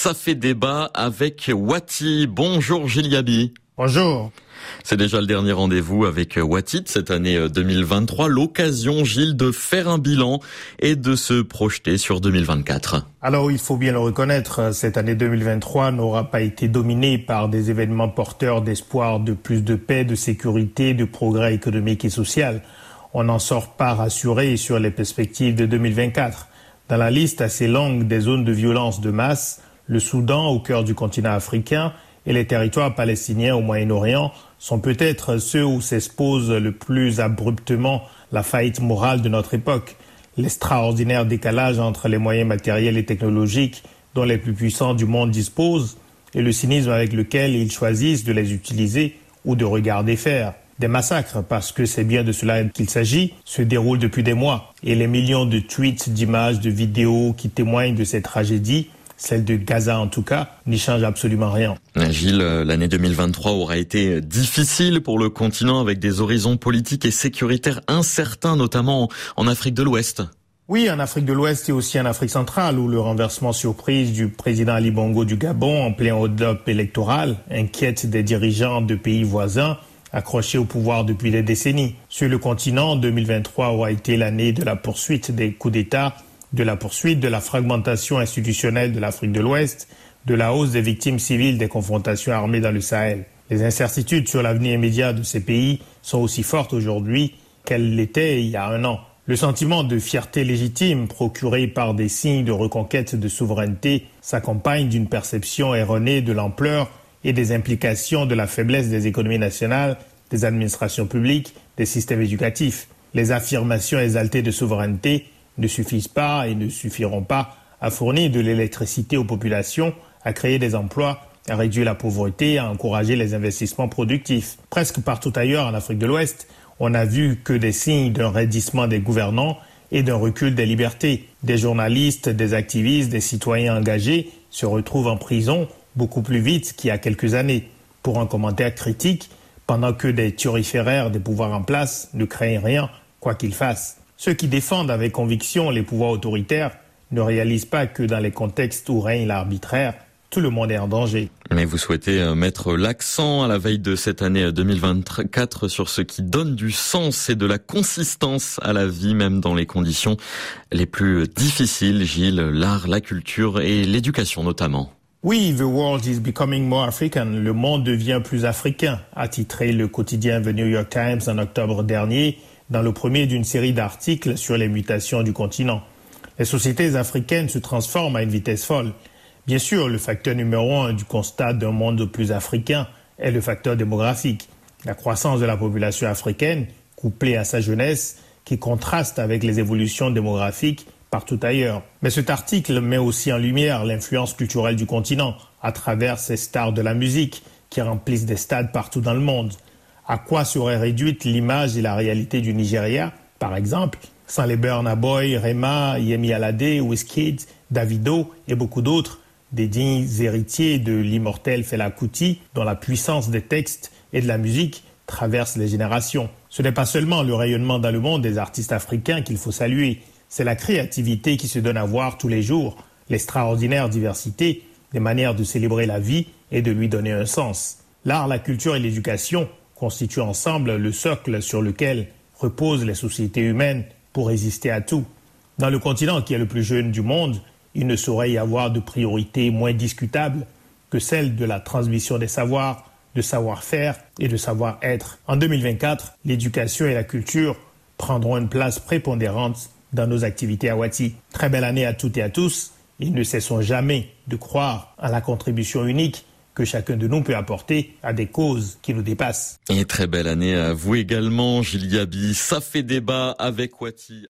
Ça fait débat avec Wati. Bonjour Gilles Yabi. Bonjour. C'est déjà le dernier rendez-vous avec Watit cette année 2023. L'occasion, Gilles, de faire un bilan et de se projeter sur 2024. Alors, il faut bien le reconnaître, cette année 2023 n'aura pas été dominée par des événements porteurs d'espoir de plus de paix, de sécurité, de progrès économique et social. On n'en sort pas rassuré sur les perspectives de 2024. Dans la liste assez longue des zones de violence de masse, le Soudan au cœur du continent africain et les territoires palestiniens au Moyen-Orient sont peut-être ceux où s'expose le plus abruptement la faillite morale de notre époque, l'extraordinaire décalage entre les moyens matériels et technologiques dont les plus puissants du monde disposent et le cynisme avec lequel ils choisissent de les utiliser ou de regarder faire. Des massacres, parce que c'est bien de cela qu'il s'agit, se déroulent depuis des mois. Et les millions de tweets, d'images, de vidéos qui témoignent de cette tragédie, celle de Gaza en tout cas, n'y changent absolument rien. Gilles, l'année 2023 aura été difficile pour le continent avec des horizons politiques et sécuritaires incertains, notamment en Afrique de l'Ouest. Oui, en Afrique de l'Ouest et aussi en Afrique centrale, où le renversement surprise du président Ali Bongo du Gabon en plein hold-up électoral inquiète des dirigeants de pays voisins accroché au pouvoir depuis des décennies. Sur le continent, 2023 aura été l'année de la poursuite des coups d'État, de la poursuite de la fragmentation institutionnelle de l'Afrique de l'Ouest, de la hausse des victimes civiles des confrontations armées dans le Sahel. Les incertitudes sur l'avenir immédiat de ces pays sont aussi fortes aujourd'hui qu'elles l'étaient il y a un an. Le sentiment de fierté légitime procuré par des signes de reconquête de souveraineté s'accompagne d'une perception erronée de l'ampleur et des implications de la faiblesse des économies nationales, des administrations publiques, des systèmes éducatifs. Les affirmations exaltées de souveraineté ne suffisent pas et ne suffiront pas à fournir de l'électricité aux populations, à créer des emplois, à réduire la pauvreté, à encourager les investissements productifs. Presque partout ailleurs en Afrique de l'Ouest, on n'a vu que des signes d'un raidissement des gouvernants et d'un recul des libertés. Des journalistes, des activistes, des citoyens engagés se retrouvent en prison beaucoup plus vite qu'il y a quelques années. Pour un commentaire critique, pendant que des turiféraires des pouvoirs en place ne craignent rien, quoi qu'ils fassent. Ceux qui défendent avec conviction les pouvoirs autoritaires ne réalisent pas que dans les contextes où règne l'arbitraire, tout le monde est en danger. Mais vous souhaitez euh, mettre l'accent à la veille de cette année 2024 sur ce qui donne du sens et de la consistance à la vie, même dans les conditions les plus difficiles, Gilles, l'art, la culture et l'éducation notamment. Oui, the world is becoming more African. Le monde devient plus africain, a titré le quotidien The New York Times en octobre dernier, dans le premier d'une série d'articles sur les mutations du continent. Les sociétés africaines se transforment à une vitesse folle. Bien sûr, le facteur numéro un du constat d'un monde plus africain est le facteur démographique. La croissance de la population africaine, couplée à sa jeunesse, qui contraste avec les évolutions démographiques partout ailleurs. Mais cet article met aussi en lumière l'influence culturelle du continent à travers ces stars de la musique qui remplissent des stades partout dans le monde. À quoi serait réduite l'image et la réalité du Nigeria, par exemple, sans les Burna Boy, Rema, Yemi Alade, Wizkid, Davido et beaucoup d'autres, des dignes héritiers de l'immortel Fela Kuti, dont la puissance des textes et de la musique traverse les générations. Ce n'est pas seulement le rayonnement dans le monde des artistes africains qu'il faut saluer, c'est la créativité qui se donne à voir tous les jours, l'extraordinaire diversité des manières de célébrer la vie et de lui donner un sens. L'art, la culture et l'éducation constituent ensemble le socle sur lequel reposent les sociétés humaines pour résister à tout. Dans le continent qui est le plus jeune du monde, il ne saurait y avoir de priorité moins discutable que celle de la transmission des savoirs, de savoir-faire et de savoir-être. En 2024, l'éducation et la culture prendront une place prépondérante dans nos activités à Wati. Très belle année à toutes et à tous et ne cessons jamais de croire à la contribution unique que chacun de nous peut apporter à des causes qui nous dépassent. Et très belle année à vous également, Gilles Yabi. Ça fait débat avec Wati.